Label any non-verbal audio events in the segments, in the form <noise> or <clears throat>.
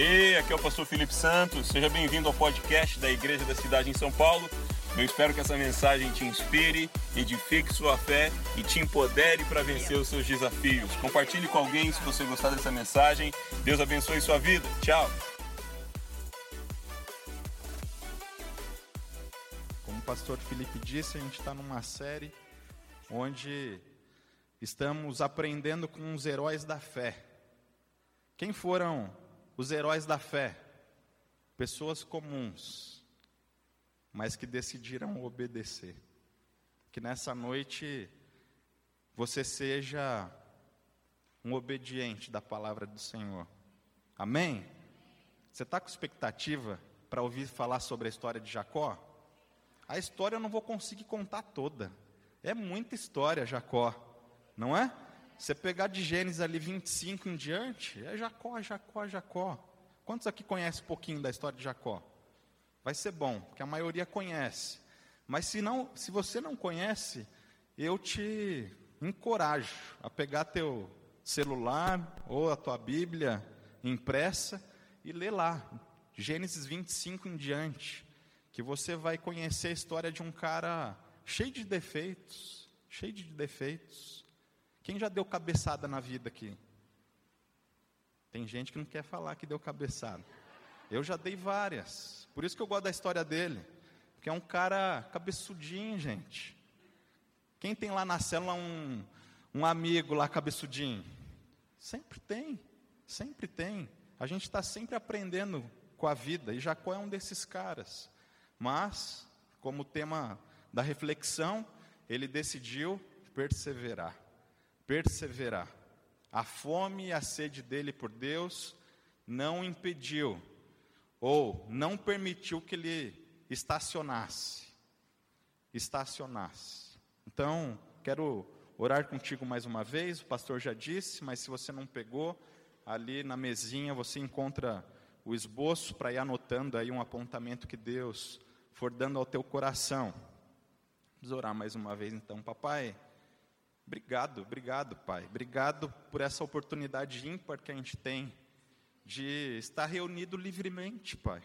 Hey, aqui é o pastor Felipe Santos. Seja bem-vindo ao podcast da Igreja da Cidade em São Paulo. Eu espero que essa mensagem te inspire, edifique sua fé e te empodere para vencer os seus desafios. Compartilhe com alguém se você gostar dessa mensagem. Deus abençoe sua vida. Tchau. Como o pastor Felipe disse, a gente está numa série onde estamos aprendendo com os heróis da fé. Quem foram os heróis da fé, pessoas comuns, mas que decidiram obedecer. Que nessa noite você seja um obediente da palavra do Senhor. Amém? Você está com expectativa para ouvir falar sobre a história de Jacó? A história eu não vou conseguir contar toda. É muita história, Jacó, não é? Você pegar de Gênesis ali 25 em diante, é Jacó, Jacó, Jacó. Quantos aqui conhecem um pouquinho da história de Jacó? Vai ser bom, porque a maioria conhece. Mas se, não, se você não conhece, eu te encorajo a pegar teu celular ou a tua Bíblia impressa e ler lá, Gênesis 25 em diante, que você vai conhecer a história de um cara cheio de defeitos, cheio de defeitos, quem já deu cabeçada na vida aqui? Tem gente que não quer falar que deu cabeçada. Eu já dei várias. Por isso que eu gosto da história dele. Porque é um cara cabeçudinho, gente. Quem tem lá na célula um, um amigo lá cabeçudinho? Sempre tem, sempre tem. A gente está sempre aprendendo com a vida, e Jacó é um desses caras. Mas, como tema da reflexão, ele decidiu perseverar perseverar. A fome e a sede dele por Deus não impediu ou não permitiu que ele estacionasse. Estacionasse. Então, quero orar contigo mais uma vez. O pastor já disse, mas se você não pegou, ali na mesinha você encontra o esboço para ir anotando aí um apontamento que Deus for dando ao teu coração. Vamos orar mais uma vez então, papai. Obrigado, obrigado, Pai. Obrigado por essa oportunidade ímpar que a gente tem de estar reunido livremente, Pai,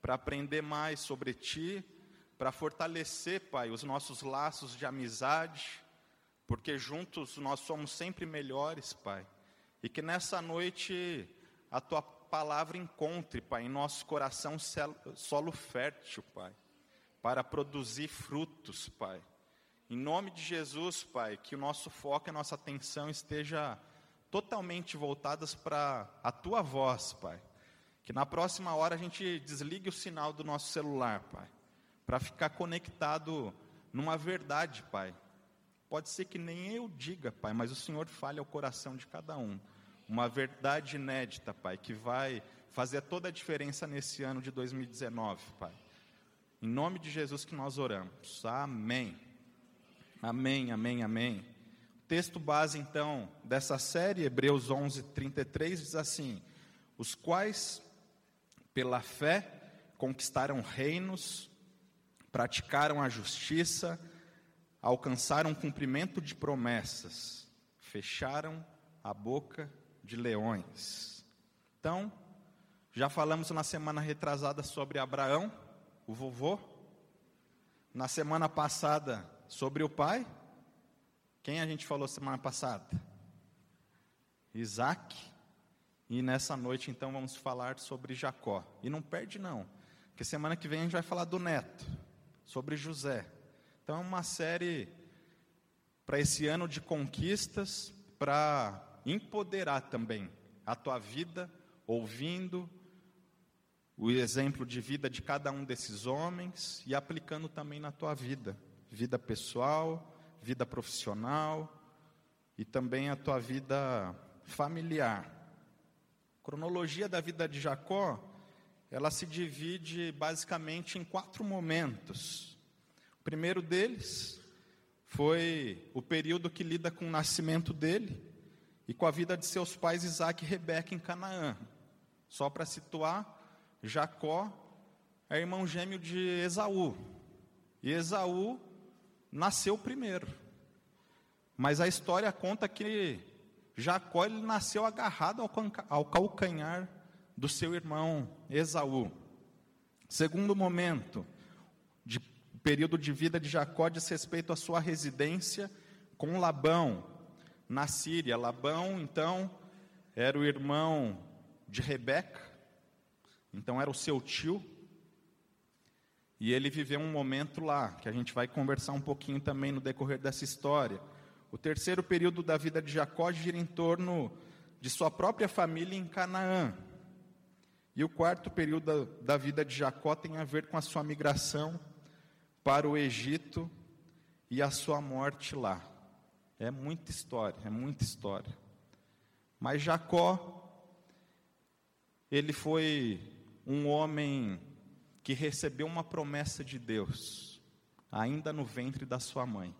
para aprender mais sobre Ti, para fortalecer, Pai, os nossos laços de amizade, porque juntos nós somos sempre melhores, Pai. E que nessa noite a Tua palavra encontre, Pai, em nosso coração solo fértil, Pai, para produzir frutos, Pai em nome de Jesus, Pai, que o nosso foco e a nossa atenção esteja totalmente voltadas para a tua voz, Pai. Que na próxima hora a gente desligue o sinal do nosso celular, Pai, para ficar conectado numa verdade, Pai. Pode ser que nem eu diga, Pai, mas o Senhor fale ao coração de cada um. Uma verdade inédita, Pai, que vai fazer toda a diferença nesse ano de 2019, Pai. Em nome de Jesus que nós oramos. Amém. Amém, amém, amém. O texto base, então, dessa série, Hebreus 11, 33, diz assim: Os quais, pela fé, conquistaram reinos, praticaram a justiça, alcançaram cumprimento de promessas, fecharam a boca de leões. Então, já falamos na semana retrasada sobre Abraão, o vovô. Na semana passada, Sobre o pai, quem a gente falou semana passada? Isaac. E nessa noite, então, vamos falar sobre Jacó. E não perde, não, porque semana que vem a gente vai falar do neto, sobre José. Então, é uma série para esse ano de conquistas, para empoderar também a tua vida, ouvindo o exemplo de vida de cada um desses homens e aplicando também na tua vida vida pessoal, vida profissional e também a tua vida familiar. A cronologia da vida de Jacó, ela se divide basicamente em quatro momentos. O primeiro deles foi o período que lida com o nascimento dele e com a vida de seus pais Isaac e Rebeca em Canaã. Só para situar, Jacó é irmão gêmeo de Esaú. E Esaú nasceu primeiro. Mas a história conta que Jacó ele nasceu agarrado ao calcanhar do seu irmão Esaú. Segundo momento, de período de vida de Jacó diz respeito à sua residência com Labão, na Síria. Labão, então, era o irmão de Rebeca, então era o seu tio, e ele viveu um momento lá, que a gente vai conversar um pouquinho também no decorrer dessa história. O terceiro período da vida de Jacó gira em torno de sua própria família em Canaã. E o quarto período da, da vida de Jacó tem a ver com a sua migração para o Egito e a sua morte lá. É muita história, é muita história. Mas Jacó, ele foi um homem que recebeu uma promessa de Deus, ainda no ventre da sua mãe.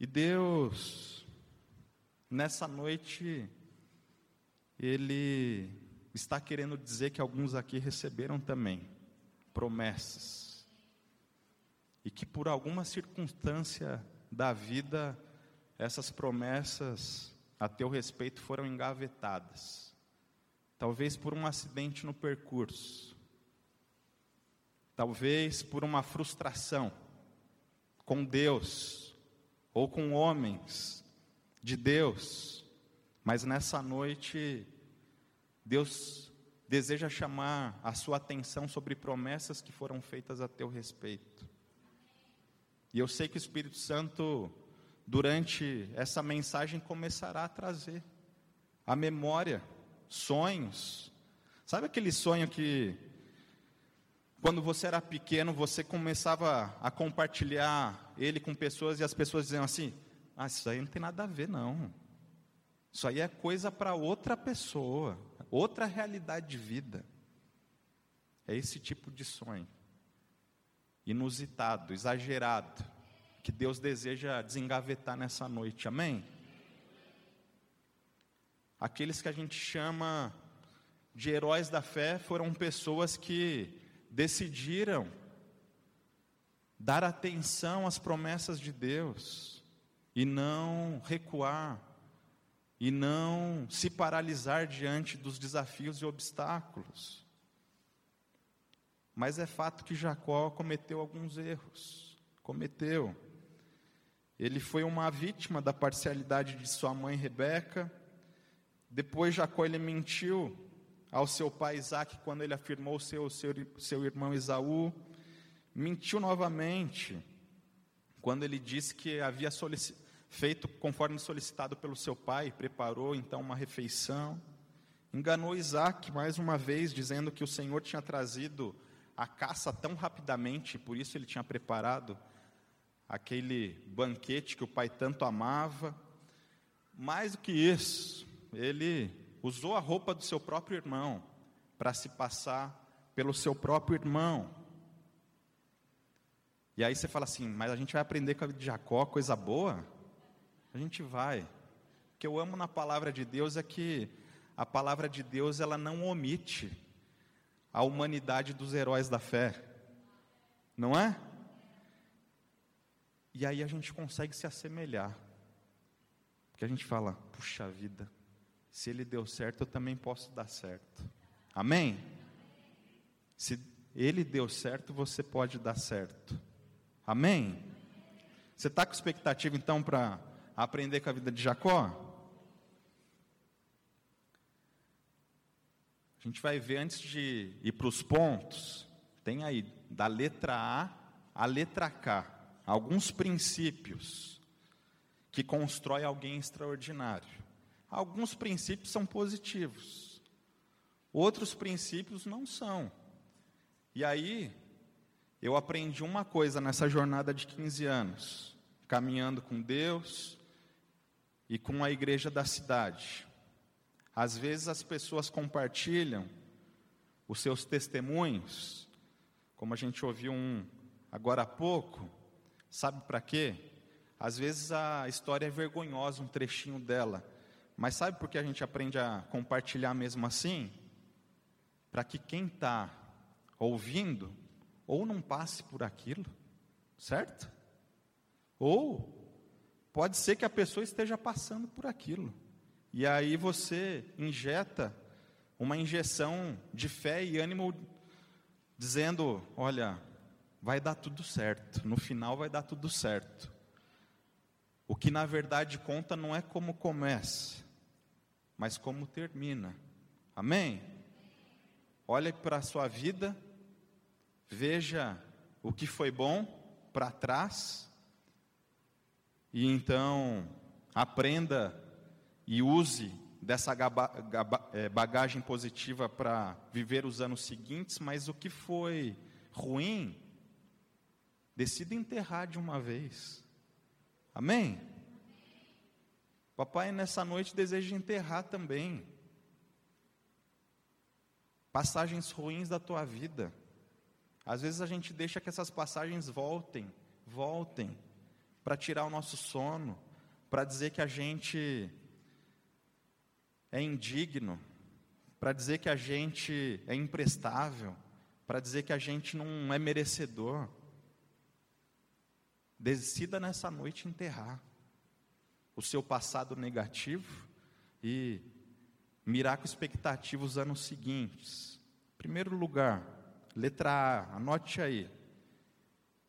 E Deus, nessa noite, Ele está querendo dizer que alguns aqui receberam também promessas. E que por alguma circunstância da vida, essas promessas a teu respeito foram engavetadas talvez por um acidente no percurso, talvez por uma frustração com Deus ou com homens de Deus, mas nessa noite Deus deseja chamar a sua atenção sobre promessas que foram feitas a teu respeito. E eu sei que o Espírito Santo, durante essa mensagem, começará a trazer a memória sonhos. Sabe aquele sonho que, quando você era pequeno, você começava a compartilhar ele com pessoas e as pessoas diziam assim: Ah, isso aí não tem nada a ver, não. Isso aí é coisa para outra pessoa, outra realidade de vida. É esse tipo de sonho, inusitado, exagerado, que Deus deseja desengavetar nessa noite, amém? Aqueles que a gente chama de heróis da fé foram pessoas que decidiram dar atenção às promessas de Deus e não recuar e não se paralisar diante dos desafios e obstáculos. Mas é fato que Jacó cometeu alguns erros. Cometeu. Ele foi uma vítima da parcialidade de sua mãe Rebeca depois Jacó ele mentiu ao seu pai Isaac quando ele afirmou seu, seu, seu irmão Esaú. Mentiu novamente quando ele disse que havia feito conforme solicitado pelo seu pai, preparou então uma refeição. Enganou Isaac mais uma vez, dizendo que o Senhor tinha trazido a caça tão rapidamente, por isso ele tinha preparado aquele banquete que o pai tanto amava. Mais do que isso, ele usou a roupa do seu próprio irmão para se passar pelo seu próprio irmão. E aí você fala assim, mas a gente vai aprender com a vida de Jacó, coisa boa? A gente vai. O que eu amo na palavra de Deus é que a palavra de Deus ela não omite a humanidade dos heróis da fé. Não é? E aí a gente consegue se assemelhar. Porque a gente fala, puxa vida, se ele deu certo, eu também posso dar certo. Amém? Se ele deu certo, você pode dar certo. Amém? Você está com expectativa então para aprender com a vida de Jacó? A gente vai ver antes de ir para os pontos, tem aí da letra A à letra K, alguns princípios que constrói alguém extraordinário. Alguns princípios são positivos, outros princípios não são. E aí, eu aprendi uma coisa nessa jornada de 15 anos, caminhando com Deus e com a igreja da cidade. Às vezes as pessoas compartilham os seus testemunhos, como a gente ouviu um agora há pouco, sabe para quê? Às vezes a história é vergonhosa, um trechinho dela, mas sabe por que a gente aprende a compartilhar mesmo assim? Para que quem está ouvindo, ou não passe por aquilo, certo? Ou pode ser que a pessoa esteja passando por aquilo. E aí você injeta uma injeção de fé e ânimo, dizendo: olha, vai dar tudo certo, no final vai dar tudo certo. O que na verdade conta não é como começa, mas como termina. Amém? Olhe para a sua vida, veja o que foi bom para trás, e então aprenda e use dessa é, bagagem positiva para viver os anos seguintes, mas o que foi ruim, decida enterrar de uma vez. Amém? Papai, nessa noite deseja enterrar também passagens ruins da tua vida. Às vezes a gente deixa que essas passagens voltem, voltem, para tirar o nosso sono, para dizer que a gente é indigno, para dizer que a gente é imprestável, para dizer que a gente não é merecedor. Decida nessa noite enterrar o seu passado negativo e mirar com expectativa os anos seguintes. Primeiro lugar, letra A, anote aí.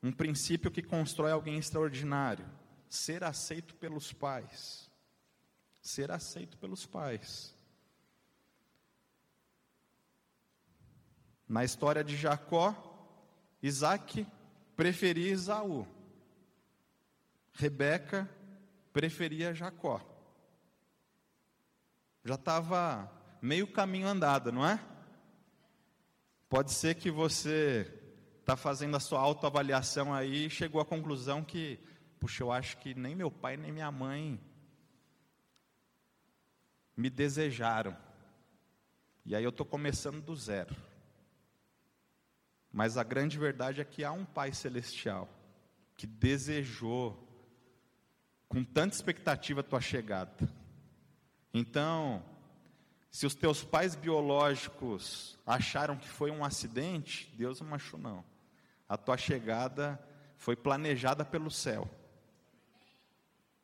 Um princípio que constrói alguém extraordinário: ser aceito pelos pais. Ser aceito pelos pais. Na história de Jacó, Isaac preferia Isaú. Rebeca preferia Jacó. Já estava meio caminho andado, não é? Pode ser que você está fazendo a sua autoavaliação aí e chegou à conclusão que, puxa, eu acho que nem meu pai nem minha mãe me desejaram. E aí eu estou começando do zero. Mas a grande verdade é que há um Pai Celestial que desejou com tanta expectativa a tua chegada. Então, se os teus pais biológicos acharam que foi um acidente, Deus não achou não. A tua chegada foi planejada pelo céu.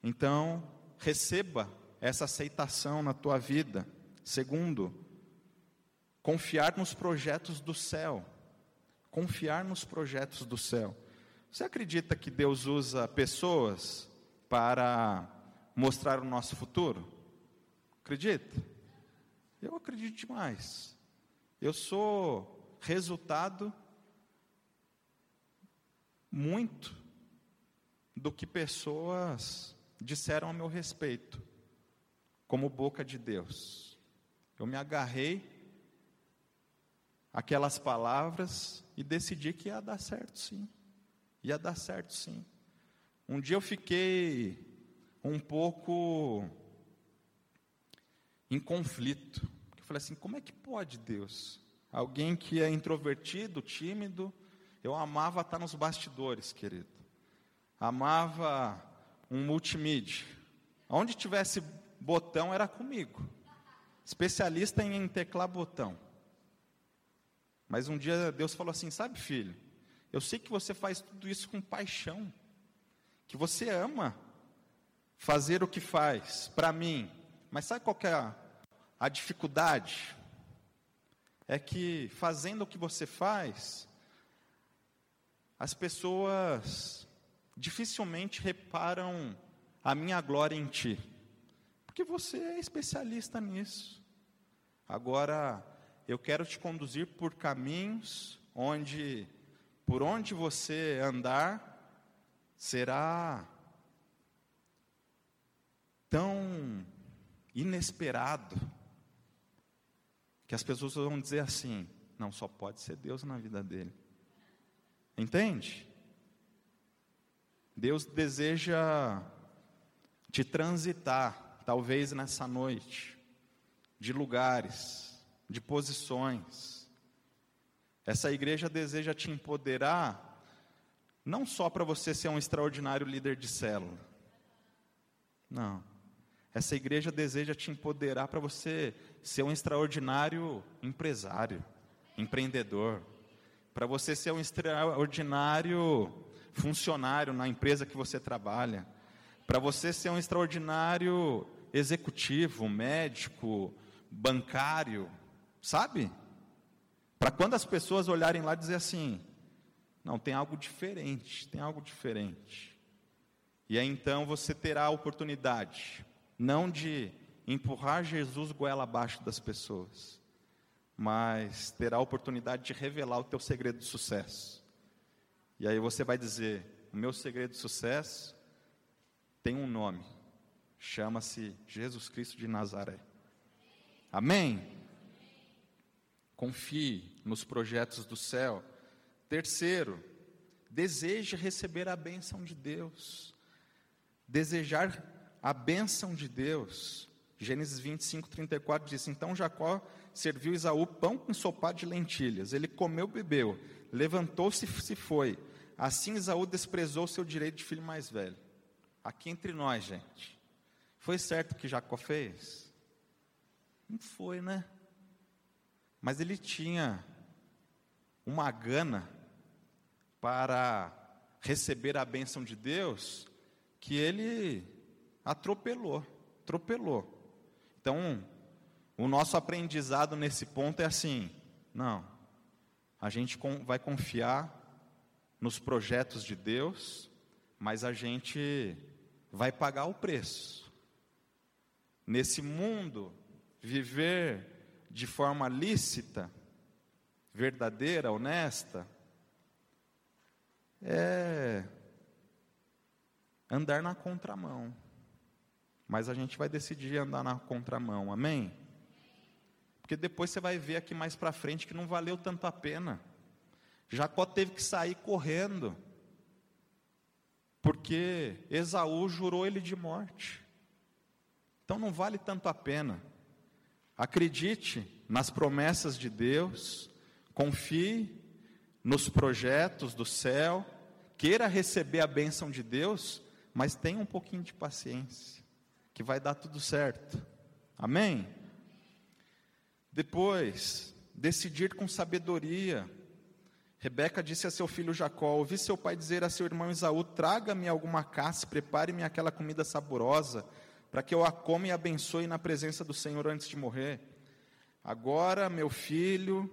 Então, receba essa aceitação na tua vida. Segundo, confiar nos projetos do céu. Confiar nos projetos do céu. Você acredita que Deus usa pessoas para mostrar o nosso futuro? Acredita? Eu acredito demais. Eu sou resultado muito do que pessoas disseram a meu respeito, como boca de Deus. Eu me agarrei aquelas palavras e decidi que ia dar certo sim. Ia dar certo sim. Um dia eu fiquei um pouco em conflito. Eu falei assim: como é que pode Deus? Alguém que é introvertido, tímido, eu amava estar nos bastidores, querido. Amava um multimídia. Onde tivesse botão era comigo. Especialista em teclar botão. Mas um dia Deus falou assim: sabe, filho, eu sei que você faz tudo isso com paixão que você ama fazer o que faz para mim, mas sabe qual é a, a dificuldade? É que fazendo o que você faz, as pessoas dificilmente reparam a minha glória em ti, porque você é especialista nisso. Agora, eu quero te conduzir por caminhos onde, por onde você andar, será tão inesperado que as pessoas vão dizer assim: não, só pode ser Deus na vida dele. Entende? Deus deseja te transitar, talvez nessa noite, de lugares, de posições. Essa igreja deseja te empoderar não só para você ser um extraordinário líder de célula. Não. Essa igreja deseja te empoderar para você ser um extraordinário empresário, empreendedor. Para você ser um extraordinário funcionário na empresa que você trabalha. Para você ser um extraordinário executivo, médico, bancário, sabe? Para quando as pessoas olharem lá dizer assim: não, tem algo diferente, tem algo diferente. E aí então você terá a oportunidade, não de empurrar Jesus goela abaixo das pessoas, mas terá a oportunidade de revelar o teu segredo de sucesso. E aí você vai dizer: o meu segredo de sucesso tem um nome, chama-se Jesus Cristo de Nazaré. Amém? Confie nos projetos do céu. Terceiro, deseje receber a bênção de Deus. Desejar a bênção de Deus. Gênesis 25, 34 diz: Então Jacó serviu Isaú pão ensopado de lentilhas. Ele comeu, bebeu, levantou-se e se foi. Assim Isaú desprezou seu direito de filho mais velho. Aqui entre nós, gente. Foi certo o que Jacó fez? Não foi, né? Mas ele tinha uma gana para receber a bênção de Deus que ele atropelou, atropelou. Então, o nosso aprendizado nesse ponto é assim: não, a gente vai confiar nos projetos de Deus, mas a gente vai pagar o preço. Nesse mundo, viver de forma lícita, verdadeira, honesta, é andar na contramão. Mas a gente vai decidir andar na contramão, amém? Porque depois você vai ver aqui mais para frente que não valeu tanto a pena. Jacó teve que sair correndo, porque Esaú jurou ele de morte. Então não vale tanto a pena. Acredite nas promessas de Deus, confie nos projetos do céu, queira receber a bênção de Deus, mas tenha um pouquinho de paciência, que vai dar tudo certo. Amém? Depois, decidir com sabedoria. Rebeca disse a seu filho Jacó: Ouvi seu pai dizer a seu irmão Isaú: Traga-me alguma caça, prepare-me aquela comida saborosa, para que eu a coma e abençoe na presença do Senhor antes de morrer. Agora, meu filho,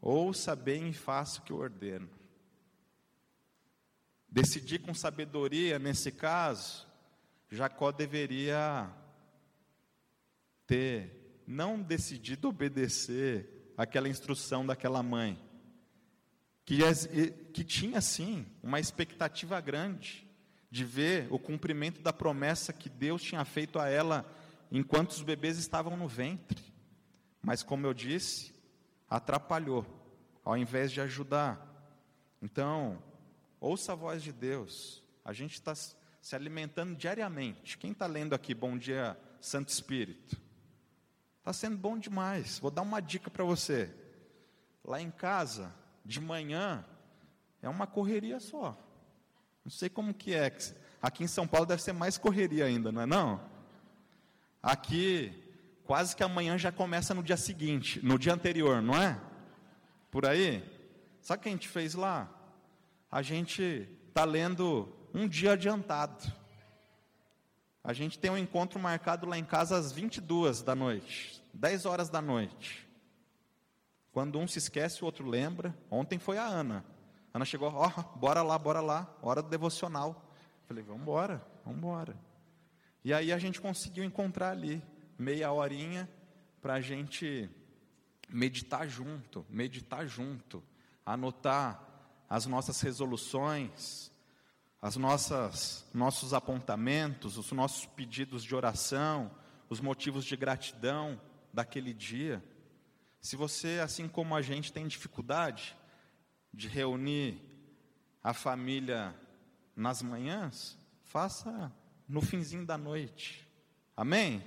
ouça bem e faça o que eu ordeno. Decidir com sabedoria, nesse caso, Jacó deveria ter não decidido obedecer aquela instrução daquela mãe, que, que tinha sim uma expectativa grande de ver o cumprimento da promessa que Deus tinha feito a ela enquanto os bebês estavam no ventre. Mas, como eu disse, atrapalhou, ao invés de ajudar. Então, ouça a voz de Deus. A gente está se alimentando diariamente. Quem está lendo aqui, bom dia, Santo Espírito? Está sendo bom demais. Vou dar uma dica para você. Lá em casa, de manhã é uma correria só. Não sei como que é. Aqui em São Paulo deve ser mais correria ainda, não é não? Aqui quase que amanhã já começa no dia seguinte, no dia anterior, não é? Por aí. Sabe o que a gente fez lá? A gente está lendo um dia adiantado. A gente tem um encontro marcado lá em casa às 22 da noite, 10 horas da noite. Quando um se esquece, o outro lembra. Ontem foi a Ana. Ana chegou, ó, oh, bora lá, bora lá, hora do devocional. Falei, vamos embora, vamos embora. E aí a gente conseguiu encontrar ali meia horinha para a gente meditar junto, meditar junto, anotar as nossas resoluções, as nossas nossos apontamentos, os nossos pedidos de oração, os motivos de gratidão daquele dia. Se você, assim como a gente, tem dificuldade de reunir a família nas manhãs, faça no finzinho da noite. Amém?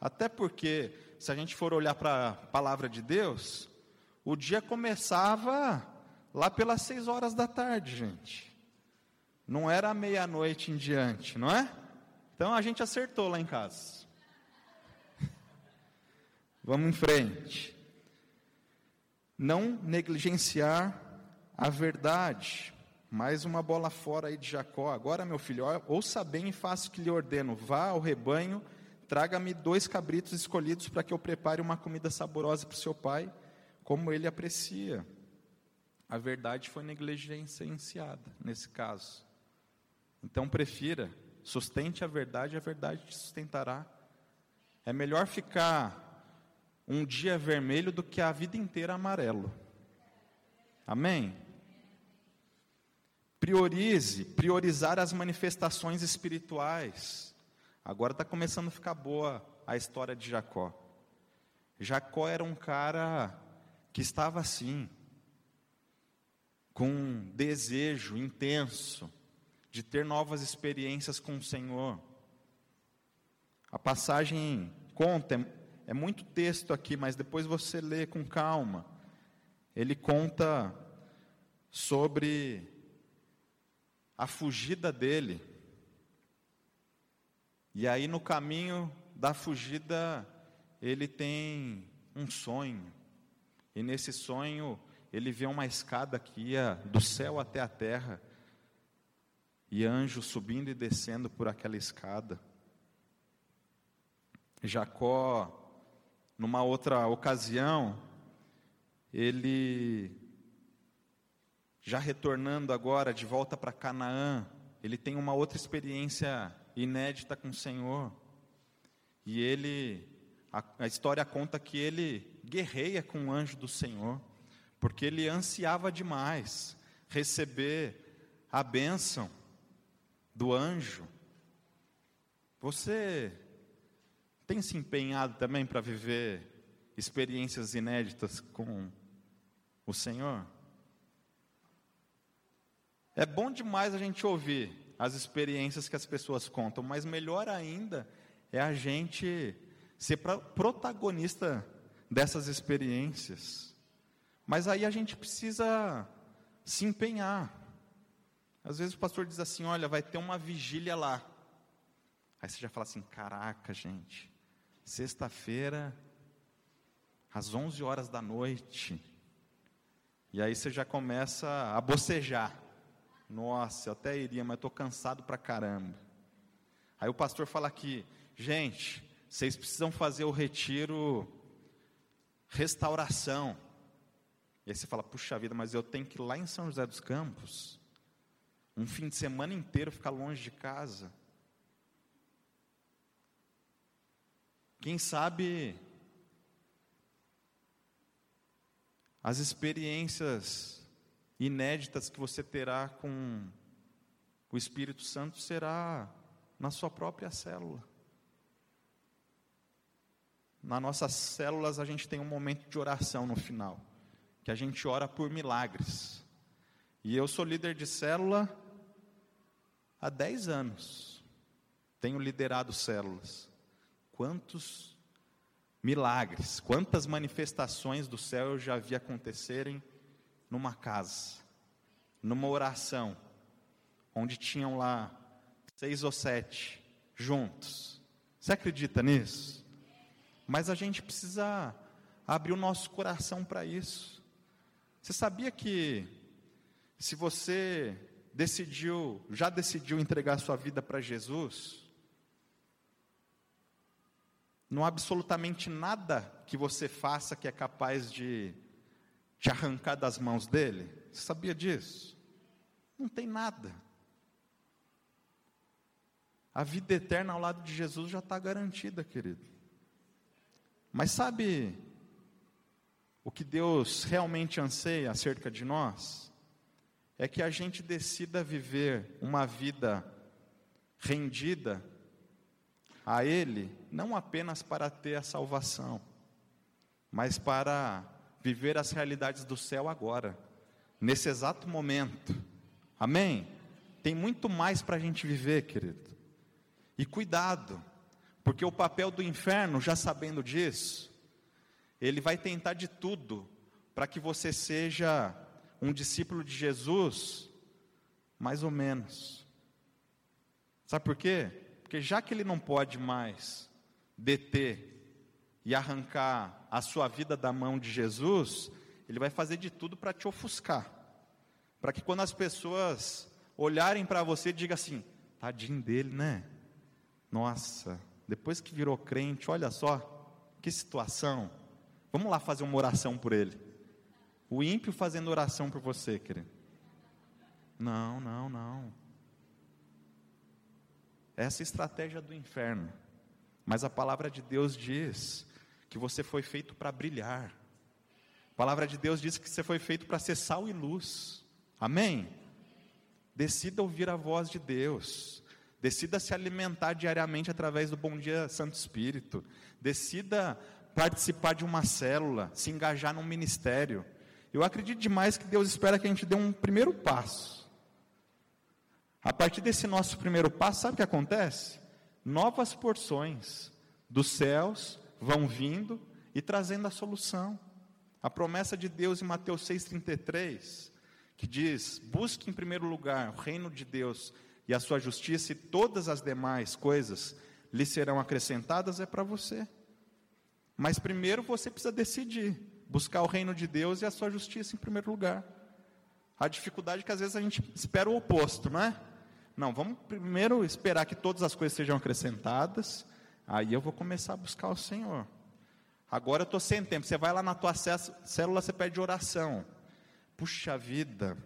Até porque, se a gente for olhar para a palavra de Deus, o dia começava lá pelas seis horas da tarde, gente. Não era meia-noite em diante, não é? Então a gente acertou lá em casa. <laughs> Vamos em frente. Não negligenciar a verdade. Mais uma bola fora aí de Jacó. Agora, meu filho, ouça bem e faça o que lhe ordeno. Vá ao rebanho, Traga-me dois cabritos escolhidos para que eu prepare uma comida saborosa para o seu pai, como ele aprecia. A verdade foi negligenciada nesse caso. Então prefira, sustente a verdade, a verdade te sustentará. É melhor ficar um dia vermelho do que a vida inteira amarelo. Amém? Priorize, priorizar as manifestações espirituais. Agora está começando a ficar boa a história de Jacó. Jacó era um cara que estava assim, com um desejo intenso de ter novas experiências com o Senhor. A passagem conta, é, muito texto aqui, mas depois você lê com calma. Ele conta sobre a fugida dele. E aí no caminho da fugida, ele tem um sonho. E nesse sonho, ele vê uma escada que ia do céu até a terra, e anjos subindo e descendo por aquela escada. Jacó, numa outra ocasião, ele, já retornando agora de volta para Canaã, ele tem uma outra experiência inédita com o Senhor. E ele, a, a história conta que ele guerreia com o anjo do Senhor, porque ele ansiava demais receber a bênção do anjo. Você tem se empenhado também para viver experiências inéditas com o Senhor? É bom demais a gente ouvir as experiências que as pessoas contam, mas melhor ainda é a gente ser protagonista dessas experiências. Mas aí a gente precisa se empenhar. Às vezes o pastor diz assim: Olha, vai ter uma vigília lá. Aí você já fala assim: Caraca, gente, sexta-feira, às 11 horas da noite. E aí você já começa a bocejar. Nossa, eu até iria, mas estou cansado pra caramba. Aí o pastor fala aqui: Gente, vocês precisam fazer o retiro restauração. E aí você fala: Puxa vida, mas eu tenho que ir lá em São José dos Campos um fim de semana inteiro ficar longe de casa. Quem sabe as experiências inéditas que você terá com o Espírito Santo será na sua própria célula. Nas nossas células a gente tem um momento de oração no final, que a gente ora por milagres. E eu sou líder de célula há 10 anos. Tenho liderado células. Quantos milagres, quantas manifestações do céu eu já vi acontecerem numa casa, numa oração, onde tinham lá seis ou sete juntos. Você acredita nisso? Mas a gente precisa abrir o nosso coração para isso. Você sabia que se você decidiu, já decidiu entregar sua vida para Jesus, não há absolutamente nada que você faça que é capaz de te arrancar das mãos dele. Você sabia disso? Não tem nada. A vida eterna ao lado de Jesus já está garantida, querido. Mas sabe o que Deus realmente anseia acerca de nós? é que a gente decida viver uma vida rendida a Ele, não apenas para ter a salvação, mas para viver as realidades do céu agora, nesse exato momento. Amém? Tem muito mais para a gente viver, querido. E cuidado, porque o papel do inferno, já sabendo disso, ele vai tentar de tudo para que você seja um discípulo de Jesus, mais ou menos. Sabe por quê? Porque já que ele não pode mais deter e arrancar a sua vida da mão de Jesus, ele vai fazer de tudo para te ofuscar. Para que quando as pessoas olharem para você, diga assim: tadinho dele, né? Nossa, depois que virou crente, olha só, que situação. Vamos lá fazer uma oração por ele. O ímpio fazendo oração por você, querido. Não, não, não. Essa é a estratégia do inferno. Mas a palavra de Deus diz que você foi feito para brilhar. A palavra de Deus diz que você foi feito para ser sal e luz. Amém? Decida ouvir a voz de Deus. Decida se alimentar diariamente através do Bom Dia Santo Espírito. Decida participar de uma célula, se engajar num ministério. Eu acredito demais que Deus espera que a gente dê um primeiro passo. A partir desse nosso primeiro passo, sabe o que acontece? Novas porções dos céus vão vindo e trazendo a solução. A promessa de Deus em Mateus 6,33, que diz: busque em primeiro lugar o reino de Deus e a sua justiça, e todas as demais coisas lhe serão acrescentadas, é para você. Mas primeiro você precisa decidir buscar o reino de Deus e a sua justiça em primeiro lugar. A dificuldade é que às vezes a gente espera o oposto, não é? Não, vamos primeiro esperar que todas as coisas sejam acrescentadas, aí eu vou começar a buscar o Senhor. Agora eu estou sem tempo, você vai lá na tua célula, você pede oração. Puxa vida,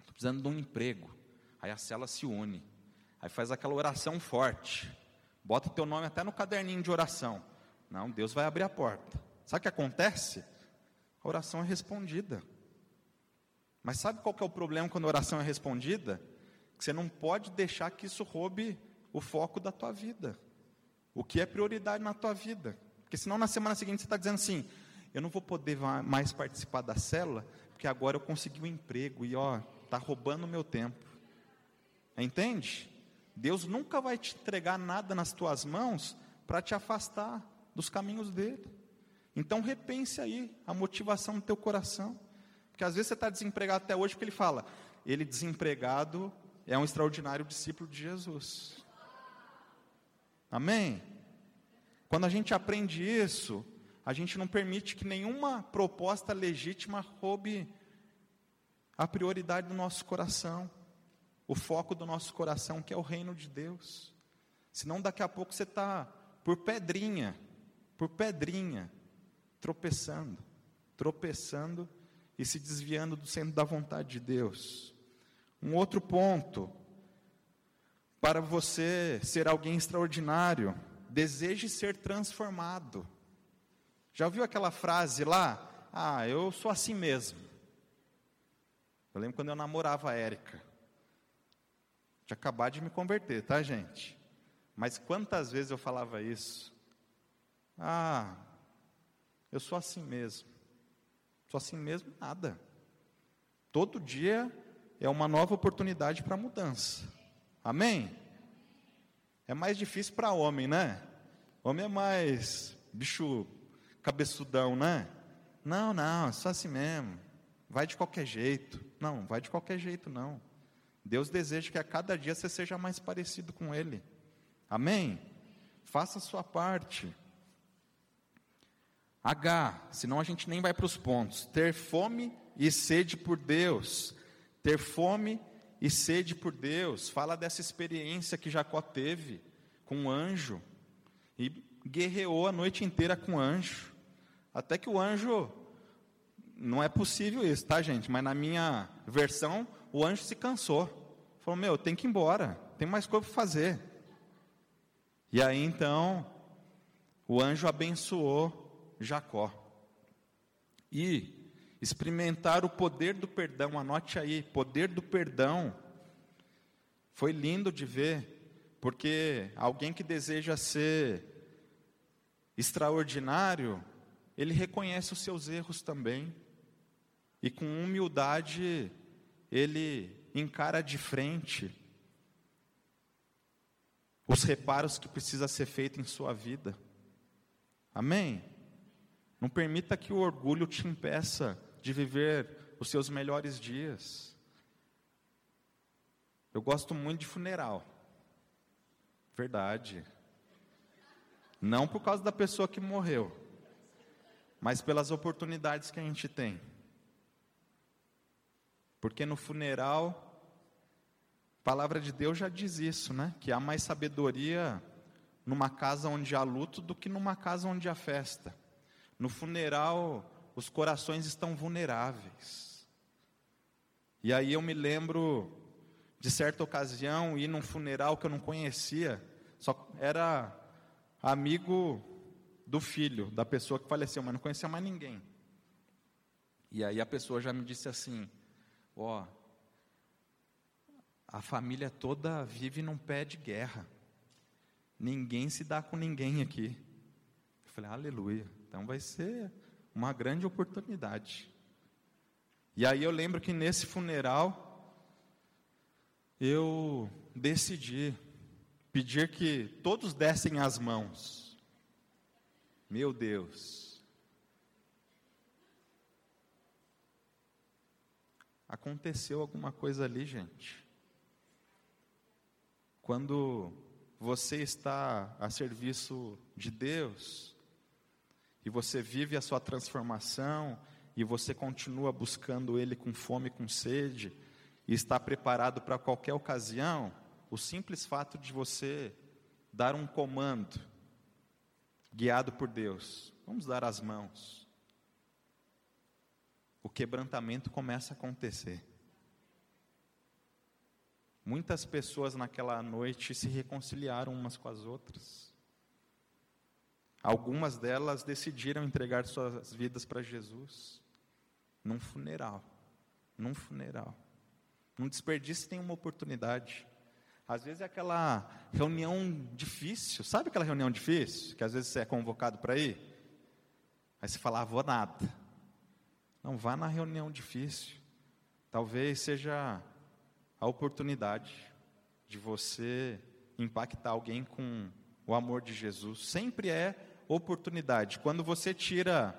estou precisando de um emprego. Aí a célula se une, aí faz aquela oração forte, bota o teu nome até no caderninho de oração. Não, Deus vai abrir a porta. Sabe o que acontece? A oração é respondida. Mas sabe qual que é o problema quando a oração é respondida? Você não pode deixar que isso roube o foco da tua vida. O que é prioridade na tua vida. Porque senão na semana seguinte você está dizendo assim, eu não vou poder mais participar da célula, porque agora eu consegui um emprego e ó, está roubando o meu tempo. Entende? Deus nunca vai te entregar nada nas tuas mãos para te afastar dos caminhos dele. Então repense aí a motivação do teu coração. Porque às vezes você está desempregado até hoje, porque ele fala, ele desempregado é um extraordinário discípulo de Jesus. Amém? Quando a gente aprende isso, a gente não permite que nenhuma proposta legítima roube a prioridade do nosso coração, o foco do nosso coração, que é o reino de Deus. Senão daqui a pouco você está por pedrinha, por pedrinha, tropeçando, tropeçando e se desviando do centro da vontade de Deus. Um outro ponto, para você ser alguém extraordinário, deseje ser transformado. Já ouviu aquela frase lá? Ah, eu sou assim mesmo. Eu lembro quando eu namorava a Érica. Tinha acabado de me converter, tá, gente? Mas quantas vezes eu falava isso? Ah, eu sou assim mesmo. Sou assim mesmo, nada. Todo dia é uma nova oportunidade para mudança. Amém? É mais difícil para homem, né? Homem é mais bicho cabeçudão, né? Não, não, é só assim mesmo. Vai de qualquer jeito. Não, vai de qualquer jeito não. Deus deseja que a cada dia você seja mais parecido com Ele. Amém? Faça a sua parte. H, senão a gente nem vai para os pontos. Ter fome e sede por Deus ter fome e sede por Deus. Fala dessa experiência que Jacó teve com um anjo e guerreou a noite inteira com o anjo. Até que o anjo não é possível isso, tá, gente? Mas na minha versão, o anjo se cansou. Falou: "Meu, tem que ir embora. Tem mais coisa para fazer." E aí então, o anjo abençoou Jacó. E experimentar o poder do perdão, anote aí, poder do perdão. Foi lindo de ver, porque alguém que deseja ser extraordinário, ele reconhece os seus erros também, e com humildade, ele encara de frente os reparos que precisa ser feito em sua vida. Amém? Não permita que o orgulho te impeça de viver os seus melhores dias. Eu gosto muito de funeral. Verdade. Não por causa da pessoa que morreu, mas pelas oportunidades que a gente tem. Porque no funeral, a palavra de Deus já diz isso, né? Que há mais sabedoria numa casa onde há luto do que numa casa onde há festa. No funeral, os corações estão vulneráveis. E aí eu me lembro de certa ocasião ir num funeral que eu não conhecia, só era amigo do filho da pessoa que faleceu, mas não conhecia mais ninguém. E aí a pessoa já me disse assim: Ó, oh, a família toda vive num pé de guerra. Ninguém se dá com ninguém aqui. Falei, aleluia. Então vai ser uma grande oportunidade. E aí eu lembro que nesse funeral, eu decidi pedir que todos dessem as mãos. Meu Deus. Aconteceu alguma coisa ali, gente. Quando você está a serviço de Deus, e você vive a sua transformação, e você continua buscando Ele com fome, com sede, e está preparado para qualquer ocasião, o simples fato de você dar um comando, guiado por Deus, vamos dar as mãos, o quebrantamento começa a acontecer. Muitas pessoas naquela noite se reconciliaram umas com as outras. Algumas delas decidiram entregar suas vidas para Jesus num funeral. Num funeral. Não desperdice nenhuma oportunidade. Às vezes é aquela reunião difícil, sabe aquela reunião difícil? Que às vezes você é convocado para ir? Aí você fala, ah, vou nada. Não, vá na reunião difícil. Talvez seja a oportunidade de você impactar alguém com o amor de Jesus. Sempre é oportunidade. Quando você tira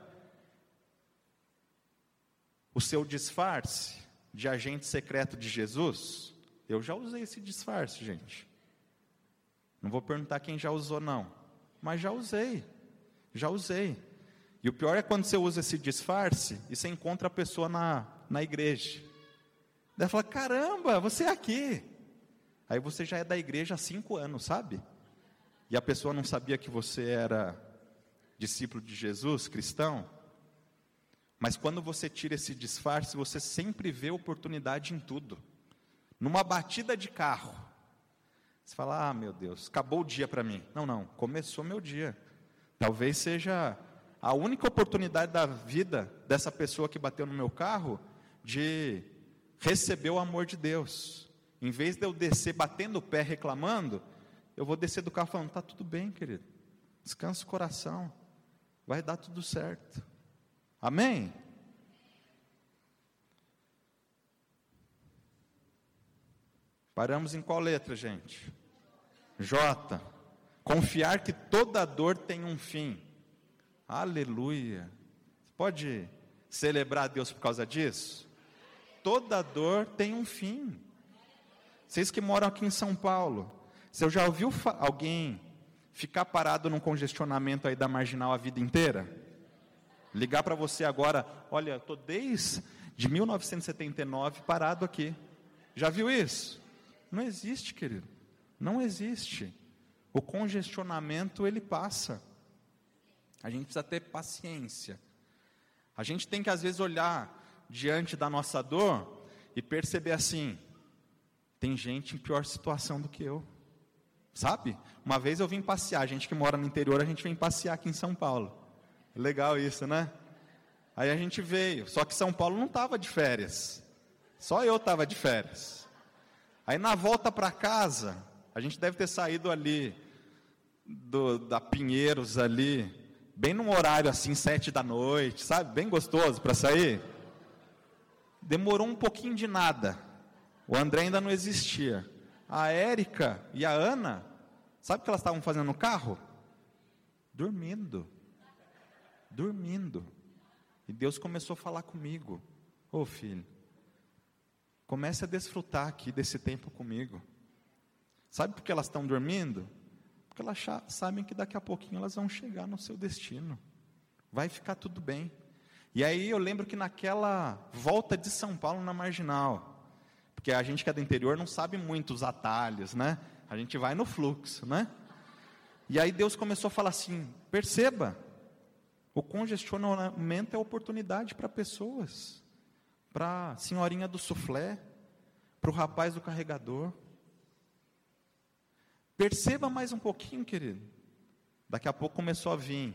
o seu disfarce de agente secreto de Jesus, eu já usei esse disfarce, gente. Não vou perguntar quem já usou, não. Mas já usei. Já usei. E o pior é quando você usa esse disfarce e você encontra a pessoa na, na igreja. Daí fala: caramba, você é aqui. Aí você já é da igreja há cinco anos, sabe? E a pessoa não sabia que você era discípulo de Jesus, cristão. Mas quando você tira esse disfarce, você sempre vê oportunidade em tudo. Numa batida de carro, você fala: Ah, meu Deus, acabou o dia para mim. Não, não, começou meu dia. Talvez seja a única oportunidade da vida dessa pessoa que bateu no meu carro de recebeu o amor de Deus. Em vez de eu descer batendo o pé reclamando, eu vou descer do carro falando: está tudo bem, querido. Descansa o coração. Vai dar tudo certo. Amém? Paramos em qual letra, gente? J. Confiar que toda dor tem um fim. Aleluia. Pode celebrar Deus por causa disso? toda dor tem um fim. Vocês que moram aqui em São Paulo, você já ouviu alguém ficar parado num congestionamento aí da marginal a vida inteira? Ligar para você agora, olha, estou desde de 1979 parado aqui. Já viu isso? Não existe, querido. Não existe. O congestionamento ele passa. A gente precisa ter paciência. A gente tem que às vezes olhar diante da nossa dor e perceber assim: tem gente em pior situação do que eu. Sabe? Uma vez eu vim passear, a gente que mora no interior, a gente vem passear aqui em São Paulo. Legal isso, né? Aí a gente veio, só que São Paulo não estava de férias. Só eu estava de férias. Aí na volta para casa, a gente deve ter saído ali do, da Pinheiros ali, bem num horário assim, sete da noite, sabe? Bem gostoso para sair. Demorou um pouquinho de nada. O André ainda não existia. A Érica e a Ana, sabe o que elas estavam fazendo no carro? Dormindo. Dormindo. E Deus começou a falar comigo. Ô oh, filho, comece a desfrutar aqui desse tempo comigo. Sabe por que elas estão dormindo? Porque elas sabem que daqui a pouquinho elas vão chegar no seu destino. Vai ficar tudo bem. E aí eu lembro que naquela volta de São Paulo na marginal, porque a gente que é do interior não sabe muito os atalhos, né? A gente vai no fluxo, né? E aí Deus começou a falar assim: perceba, o congestionamento é oportunidade para pessoas, para a senhorinha do suflé, para o rapaz do carregador. Perceba mais um pouquinho, querido. Daqui a pouco começou a vir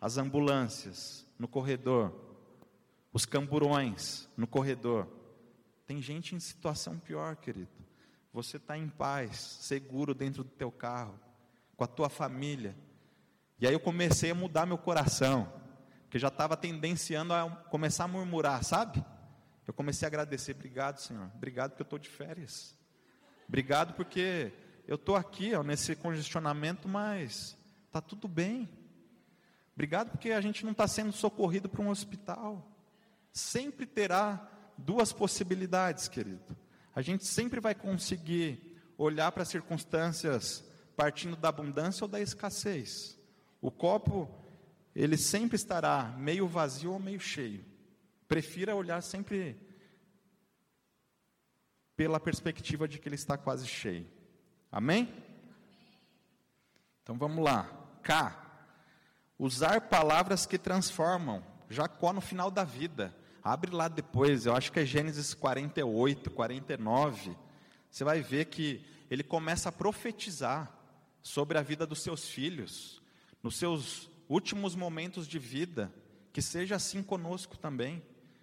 as ambulâncias no corredor, os camburões no corredor. Tem gente em situação pior, querido. Você está em paz, seguro dentro do teu carro, com a tua família. E aí eu comecei a mudar meu coração, que já estava tendenciando a começar a murmurar, sabe? Eu comecei a agradecer, obrigado, Senhor. Obrigado porque eu estou de férias. Obrigado porque eu estou aqui, ó, nesse congestionamento, mas está tudo bem. Obrigado porque a gente não está sendo socorrido para um hospital. Sempre terá duas possibilidades, querido. A gente sempre vai conseguir olhar para as circunstâncias partindo da abundância ou da escassez. O copo, ele sempre estará meio vazio ou meio cheio. Prefira olhar sempre pela perspectiva de que ele está quase cheio. Amém? Então vamos lá. K. Usar palavras que transformam. Jacó no final da vida. Abre lá depois, eu acho que é Gênesis 48, 49. Você vai ver que ele começa a profetizar sobre a vida dos seus filhos, nos seus últimos momentos de vida, que seja assim conosco também.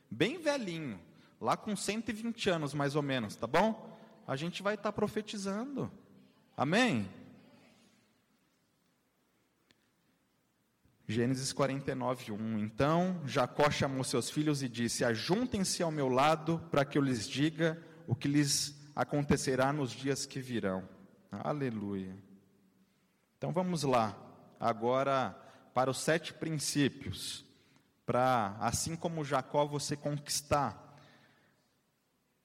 Bem velhinho, lá com 120 anos mais ou menos, tá bom? A gente vai estar tá profetizando. Amém? Gênesis 49, 1. Então Jacó chamou seus filhos e disse: Ajuntem-se ao meu lado para que eu lhes diga o que lhes acontecerá nos dias que virão. Aleluia. Então vamos lá, agora para os sete princípios, para assim como Jacó você conquistar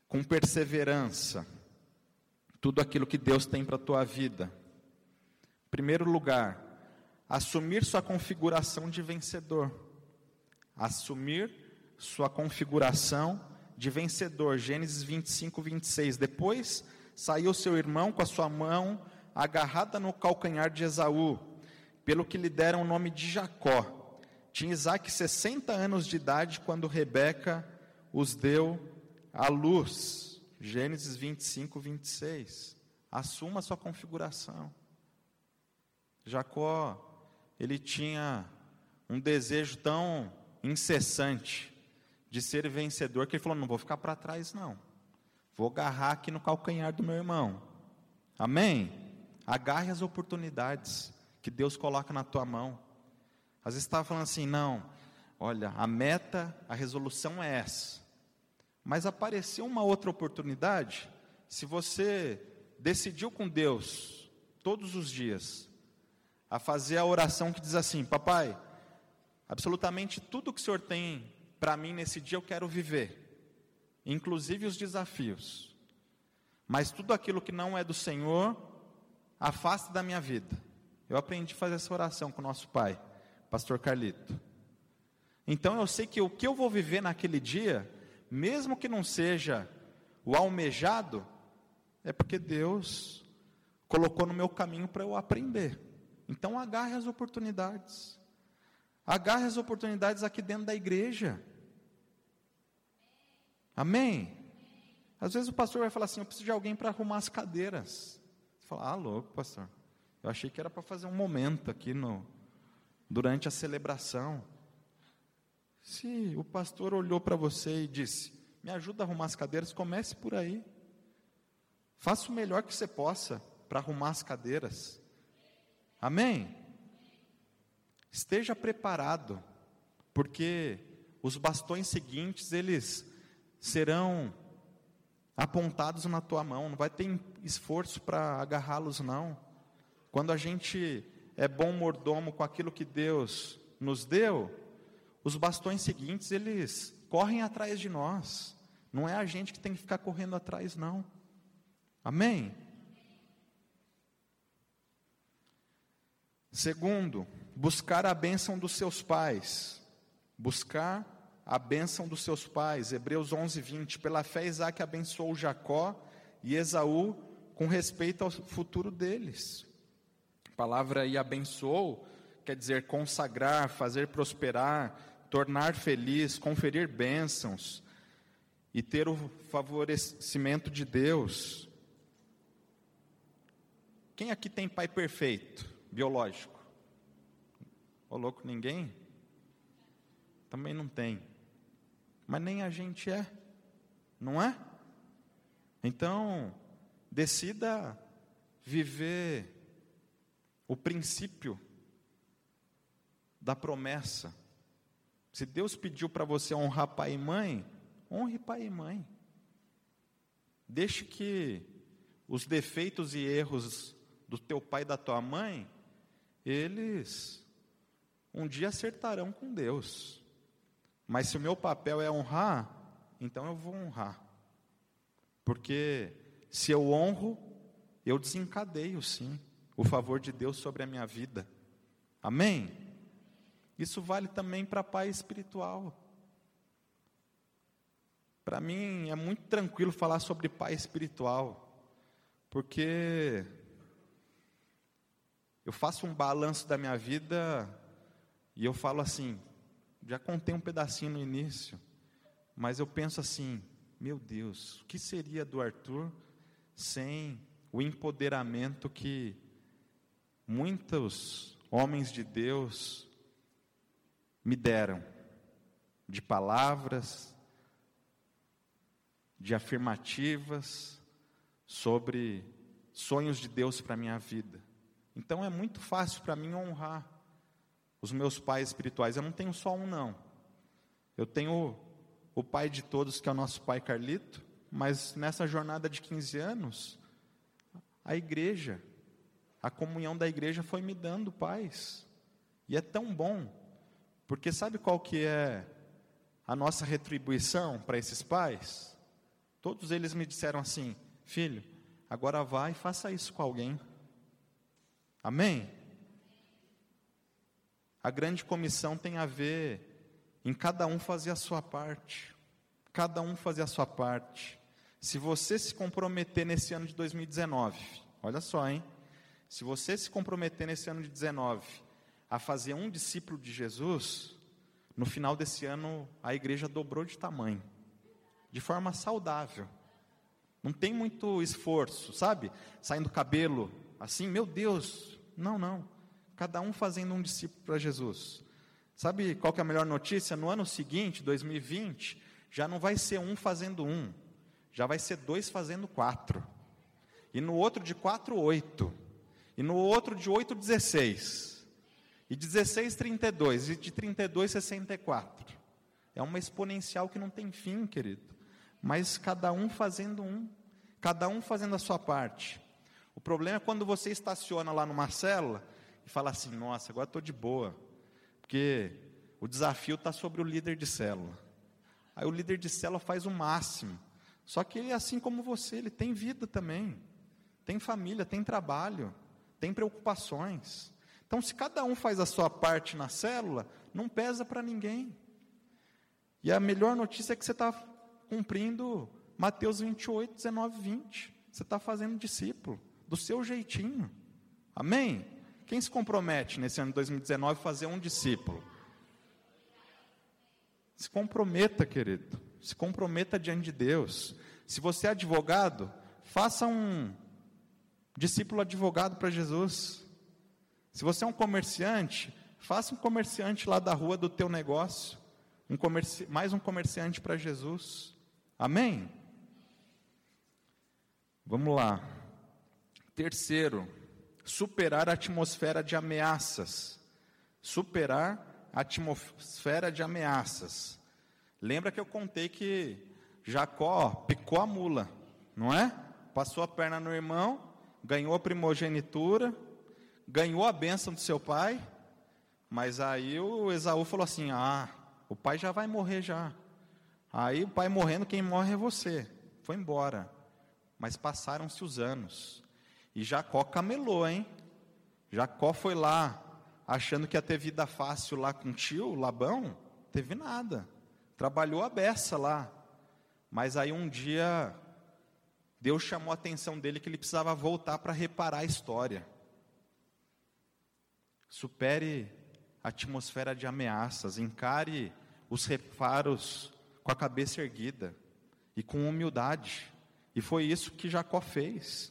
com perseverança tudo aquilo que Deus tem para a tua vida. Em primeiro lugar, assumir sua configuração de vencedor. Assumir sua configuração de vencedor. Gênesis 25, 26. Depois saiu seu irmão com a sua mão agarrada no calcanhar de Esaú, pelo que lhe deram o nome de Jacó. Tinha Isaac 60 anos de idade quando Rebeca os deu à luz. Gênesis 25, 26. Assuma sua configuração. Jacó, ele tinha um desejo tão incessante de ser vencedor que ele falou: não vou ficar para trás, não. Vou agarrar aqui no calcanhar do meu irmão. Amém? Agarre as oportunidades que Deus coloca na tua mão. Às vezes estava falando assim: não, olha, a meta, a resolução é essa. Mas apareceu uma outra oportunidade, se você decidiu com Deus todos os dias a fazer a oração que diz assim: Papai, absolutamente tudo que o Senhor tem para mim nesse dia eu quero viver, inclusive os desafios. Mas tudo aquilo que não é do Senhor, afaste da minha vida. Eu aprendi a fazer essa oração com o nosso pai, pastor Carlito. Então eu sei que o que eu vou viver naquele dia mesmo que não seja o almejado, é porque Deus colocou no meu caminho para eu aprender. Então agarre as oportunidades. Agarre as oportunidades aqui dentro da igreja. Amém? Às vezes o pastor vai falar assim: Eu preciso de alguém para arrumar as cadeiras. Você fala: Ah, louco, pastor. Eu achei que era para fazer um momento aqui no, durante a celebração. Se o pastor olhou para você e disse: Me ajuda a arrumar as cadeiras, comece por aí. Faça o melhor que você possa para arrumar as cadeiras. Amém? Esteja preparado, porque os bastões seguintes, eles serão apontados na tua mão, não vai ter esforço para agarrá-los, não. Quando a gente é bom mordomo com aquilo que Deus nos deu, os bastões seguintes, eles correm atrás de nós. Não é a gente que tem que ficar correndo atrás, não. Amém? Segundo, buscar a bênção dos seus pais. Buscar a bênção dos seus pais. Hebreus 11, 20. Pela fé, Isaac abençoou Jacó e Esaú com respeito ao futuro deles. palavra e abençoou quer dizer consagrar, fazer prosperar, tornar feliz, conferir bênçãos e ter o favorecimento de Deus. Quem aqui tem pai perfeito, biológico? Ô louco, ninguém? Também não tem. Mas nem a gente é, não é? Então, decida viver o princípio da promessa. Se Deus pediu para você honrar pai e mãe, honre pai e mãe. Deixe que os defeitos e erros do teu pai e da tua mãe, eles um dia acertarão com Deus. Mas se o meu papel é honrar, então eu vou honrar. Porque se eu honro, eu desencadeio sim o favor de Deus sobre a minha vida. Amém? Isso vale também para pai espiritual. Para mim é muito tranquilo falar sobre pai espiritual, porque eu faço um balanço da minha vida e eu falo assim, já contei um pedacinho no início, mas eu penso assim, meu Deus, o que seria do Arthur sem o empoderamento que muitos homens de Deus me deram de palavras, de afirmativas sobre sonhos de Deus para a minha vida. Então é muito fácil para mim honrar os meus pais espirituais. Eu não tenho só um, não. Eu tenho o pai de todos, que é o nosso pai Carlito, mas nessa jornada de 15 anos, a igreja, a comunhão da igreja foi me dando paz. E é tão bom porque sabe qual que é a nossa retribuição para esses pais? Todos eles me disseram assim: "Filho, agora vá e faça isso com alguém". Amém? A grande comissão tem a ver em cada um fazer a sua parte. Cada um fazer a sua parte. Se você se comprometer nesse ano de 2019, olha só, hein? Se você se comprometer nesse ano de 19 a fazer um discípulo de Jesus, no final desse ano a igreja dobrou de tamanho, de forma saudável. Não tem muito esforço, sabe? Saindo cabelo assim, meu Deus. Não, não. Cada um fazendo um discípulo para Jesus. Sabe qual que é a melhor notícia? No ano seguinte, 2020, já não vai ser um fazendo um, já vai ser dois fazendo quatro. E no outro de quatro, oito. E no outro de oito, dezesseis. E 16, 32. E de 32, 64. É uma exponencial que não tem fim, querido. Mas cada um fazendo um. Cada um fazendo a sua parte. O problema é quando você estaciona lá numa célula e fala assim: nossa, agora estou de boa. Porque o desafio está sobre o líder de célula. Aí o líder de célula faz o máximo. Só que ele, assim como você, ele tem vida também. Tem família, tem trabalho, tem preocupações. Então, se cada um faz a sua parte na célula, não pesa para ninguém. E a melhor notícia é que você está cumprindo Mateus 28, 19, 20. Você está fazendo discípulo, do seu jeitinho. Amém? Quem se compromete nesse ano de 2019 a fazer um discípulo? Se comprometa, querido. Se comprometa diante de Deus. Se você é advogado, faça um discípulo advogado para Jesus. Se você é um comerciante, faça um comerciante lá da rua do teu negócio, um comerci mais um comerciante para Jesus. Amém? Vamos lá. Terceiro, superar a atmosfera de ameaças. Superar a atmosfera de ameaças. Lembra que eu contei que Jacó picou a mula, não é? Passou a perna no irmão, ganhou a primogenitura, ganhou a bênção do seu pai, mas aí o Esaú falou assim: Ah, o pai já vai morrer já. Aí o pai morrendo, quem morre é você. Foi embora. Mas passaram-se os anos. E Jacó camelou, hein? Jacó foi lá, achando que ia ter vida fácil lá com o tio, Labão. Teve nada. Trabalhou a beça lá. Mas aí um dia, Deus chamou a atenção dele que ele precisava voltar para reparar a história. Supere a atmosfera de ameaças, encare os reparos com a cabeça erguida e com humildade. E foi isso que Jacó fez.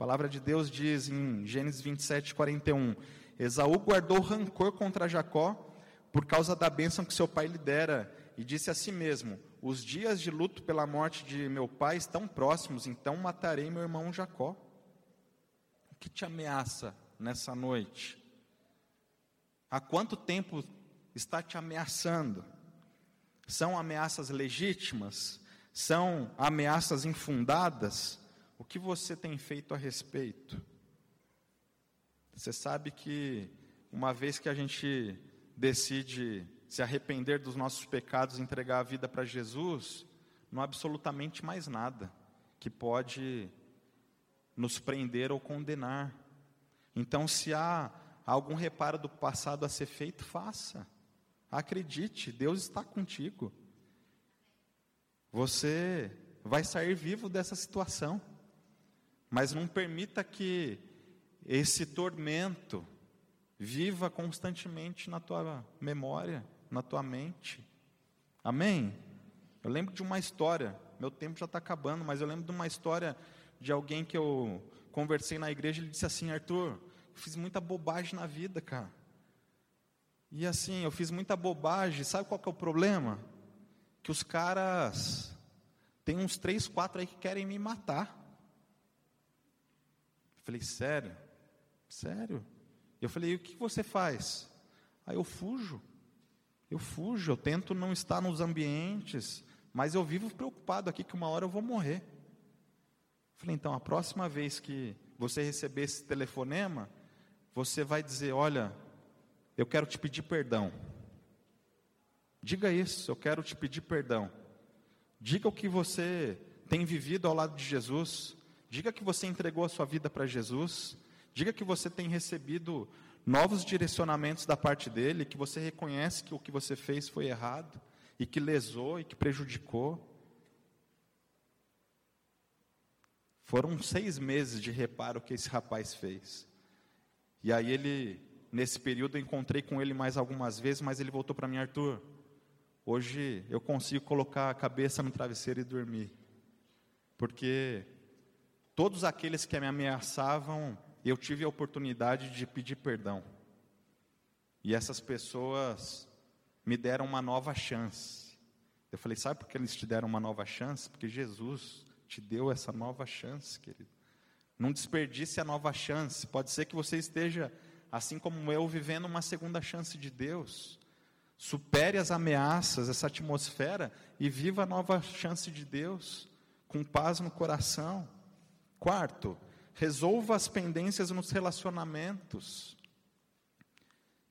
A palavra de Deus diz em Gênesis 27, 41: Esaú guardou rancor contra Jacó por causa da bênção que seu pai lhe dera, e disse a si mesmo: Os dias de luto pela morte de meu pai estão próximos, então matarei meu irmão Jacó. O que te ameaça nessa noite? Há quanto tempo está te ameaçando? São ameaças legítimas? São ameaças infundadas? Que você tem feito a respeito? Você sabe que uma vez que a gente decide se arrepender dos nossos pecados e entregar a vida para Jesus, não há absolutamente mais nada que pode nos prender ou condenar. Então, se há algum reparo do passado a ser feito, faça. Acredite, Deus está contigo. Você vai sair vivo dessa situação. Mas não permita que esse tormento viva constantemente na tua memória, na tua mente. Amém? Eu lembro de uma história, meu tempo já está acabando, mas eu lembro de uma história de alguém que eu conversei na igreja, ele disse assim, Arthur, fiz muita bobagem na vida, cara. E assim, eu fiz muita bobagem, sabe qual que é o problema? Que os caras, tem uns três, quatro aí que querem me matar. Eu falei, sério? Sério? Eu falei, e o que você faz? Aí eu fujo. Eu fujo, eu tento não estar nos ambientes, mas eu vivo preocupado aqui que uma hora eu vou morrer. Eu falei, então, a próxima vez que você receber esse telefonema, você vai dizer: Olha, eu quero te pedir perdão. Diga isso, eu quero te pedir perdão. Diga o que você tem vivido ao lado de Jesus. Diga que você entregou a sua vida para Jesus. Diga que você tem recebido novos direcionamentos da parte dele, que você reconhece que o que você fez foi errado e que lesou e que prejudicou. Foram seis meses de reparo que esse rapaz fez. E aí ele, nesse período, eu encontrei com ele mais algumas vezes, mas ele voltou para mim, Arthur. Hoje eu consigo colocar a cabeça no travesseiro e dormir. Porque todos aqueles que me ameaçavam, eu tive a oportunidade de pedir perdão. E essas pessoas me deram uma nova chance. Eu falei, sabe por que eles te deram uma nova chance? Porque Jesus te deu essa nova chance, querido. Não desperdice a nova chance. Pode ser que você esteja, assim como eu, vivendo uma segunda chance de Deus. Supere as ameaças, essa atmosfera e viva a nova chance de Deus, com paz no coração. Quarto, resolva as pendências nos relacionamentos.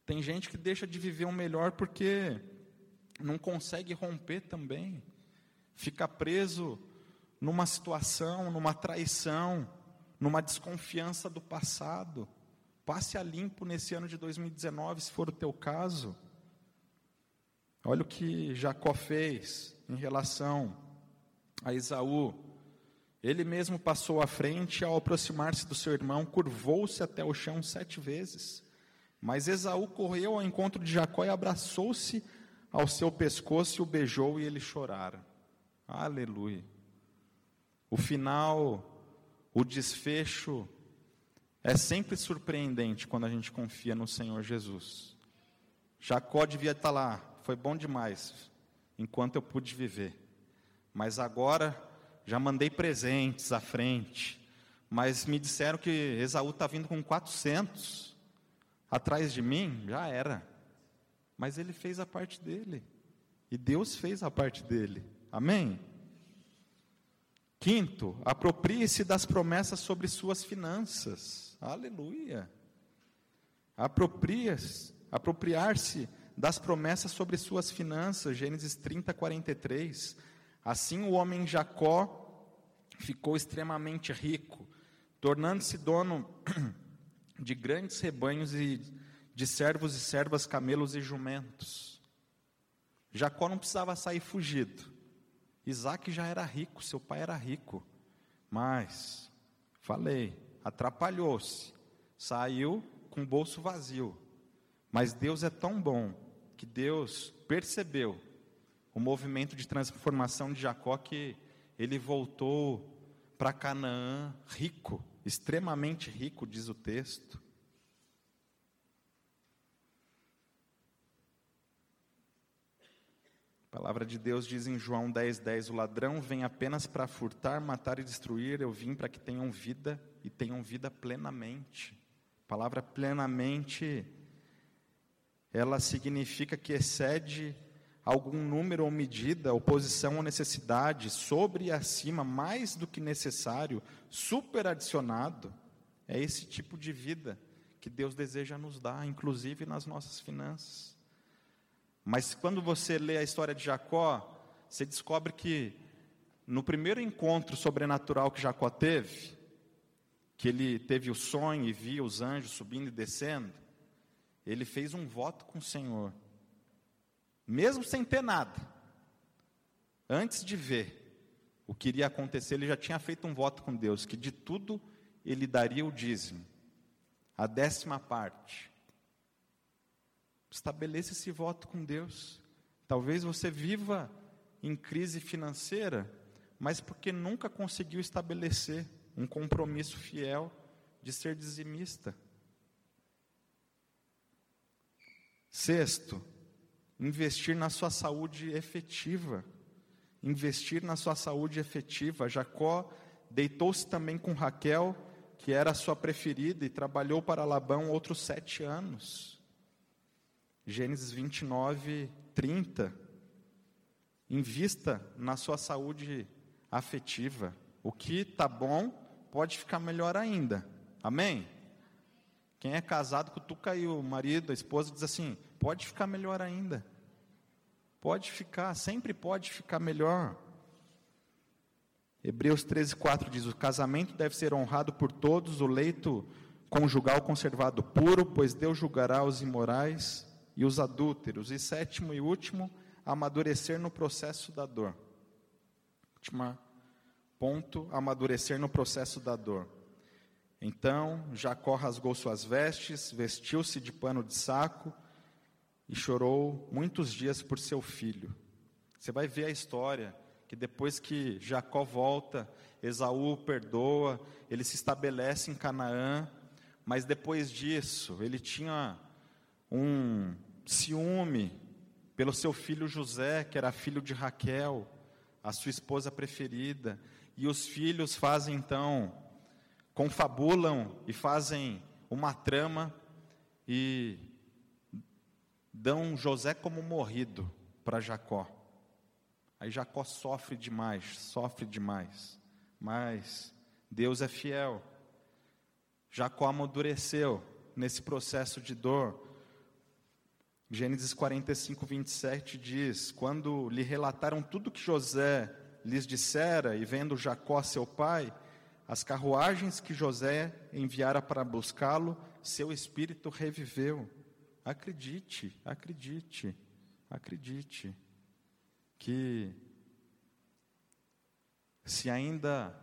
Tem gente que deixa de viver o melhor porque não consegue romper também. Fica preso numa situação, numa traição, numa desconfiança do passado. Passe a limpo nesse ano de 2019, se for o teu caso. Olha o que Jacó fez em relação a Esaú. Ele mesmo passou à frente, ao aproximar-se do seu irmão, curvou-se até o chão sete vezes. Mas Esaú correu ao encontro de Jacó e abraçou-se ao seu pescoço e o beijou e eles choraram. Aleluia. O final o desfecho é sempre surpreendente quando a gente confia no Senhor Jesus. Jacó devia estar lá, foi bom demais, enquanto eu pude viver. Mas agora já mandei presentes à frente. Mas me disseram que Esaú está vindo com 400 atrás de mim, já era. Mas ele fez a parte dele. E Deus fez a parte dele. Amém? Quinto, aproprie-se das promessas sobre suas finanças. Aleluia. Apropriar-se das promessas sobre suas finanças. Gênesis 30, 43. Assim o homem Jacó ficou extremamente rico, tornando-se dono <clears throat> de grandes rebanhos e de servos e servas, camelos e jumentos. Jacó não precisava sair fugido. Isaac já era rico, seu pai era rico. Mas, falei, atrapalhou-se. Saiu com o bolso vazio. Mas Deus é tão bom que Deus percebeu o movimento de transformação de Jacó que ele voltou para Canaã rico, extremamente rico, diz o texto. A palavra de Deus diz em João 10,10: 10, O ladrão vem apenas para furtar, matar e destruir, eu vim para que tenham vida e tenham vida plenamente. A palavra plenamente, ela significa que excede algum número ou medida, oposição ou necessidade, sobre e acima, mais do que necessário, super adicionado. É esse tipo de vida que Deus deseja nos dar, inclusive nas nossas finanças. Mas quando você lê a história de Jacó, você descobre que no primeiro encontro sobrenatural que Jacó teve, que ele teve o sonho e via os anjos subindo e descendo, ele fez um voto com o Senhor, mesmo sem ter nada. Antes de ver o que iria acontecer, ele já tinha feito um voto com Deus, que de tudo ele daria o dízimo, a décima parte. Estabeleça esse voto com Deus. Talvez você viva em crise financeira, mas porque nunca conseguiu estabelecer um compromisso fiel de ser dizimista. Sexto, investir na sua saúde efetiva. Investir na sua saúde efetiva. Jacó deitou-se também com Raquel, que era sua preferida, e trabalhou para Labão outros sete anos. Gênesis 29, 30. Invista na sua saúde afetiva. O que está bom pode ficar melhor ainda. Amém? Quem é casado, cutuca aí o marido, a esposa, diz assim: pode ficar melhor ainda. Pode ficar, sempre pode ficar melhor. Hebreus 13, 4 diz: O casamento deve ser honrado por todos, o leito conjugal conservado puro, pois Deus julgará os imorais e os adúlteros. E sétimo e último, amadurecer no processo da dor. Último ponto, amadurecer no processo da dor. Então Jacó rasgou suas vestes, vestiu-se de pano de saco e chorou muitos dias por seu filho. Você vai ver a história que depois que Jacó volta, Esaú perdoa, ele se estabelece em Canaã, mas depois disso ele tinha um ciúme pelo seu filho José, que era filho de Raquel, a sua esposa preferida, e os filhos fazem então, confabulam e fazem uma trama e dão José como morrido para Jacó. Aí Jacó sofre demais, sofre demais, mas Deus é fiel. Jacó amadureceu nesse processo de dor, Gênesis 45, 27 diz: Quando lhe relataram tudo que José lhes dissera, e vendo Jacó, seu pai, as carruagens que José enviara para buscá-lo, seu espírito reviveu. Acredite, acredite, acredite, que se ainda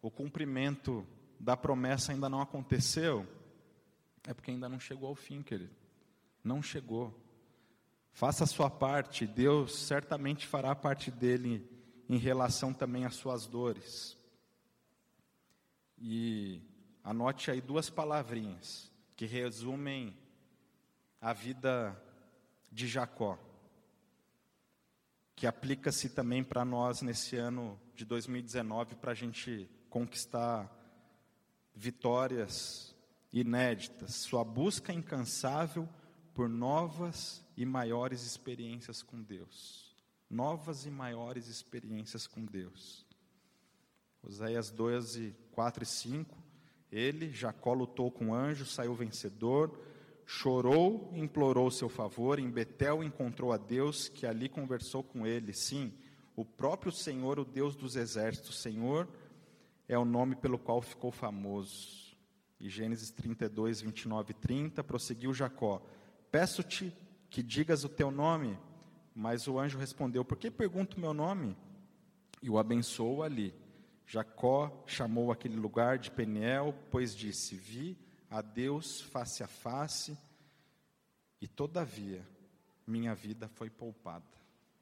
o cumprimento da promessa ainda não aconteceu, é porque ainda não chegou ao fim, querido não chegou. Faça a sua parte, Deus certamente fará parte dele em relação também às suas dores. E anote aí duas palavrinhas que resumem a vida de Jacó, que aplica-se também para nós nesse ano de 2019 para a gente conquistar vitórias inéditas. Sua busca incansável por novas e maiores experiências com Deus. Novas e maiores experiências com Deus. Oséias 12, 4 e 5. Ele, Jacó, lutou com anjos, saiu vencedor, chorou, implorou seu favor. Em Betel encontrou a Deus, que ali conversou com ele. Sim, o próprio Senhor, o Deus dos exércitos. Senhor é o nome pelo qual ficou famoso. E Gênesis 32, 29 e 30, prosseguiu Jacó. Peço-te que digas o teu nome. Mas o anjo respondeu: Por que pergunto o meu nome? E o abençoou ali. Jacó chamou aquele lugar de Peniel, pois disse: Vi a Deus face a face, E todavia, minha vida foi poupada.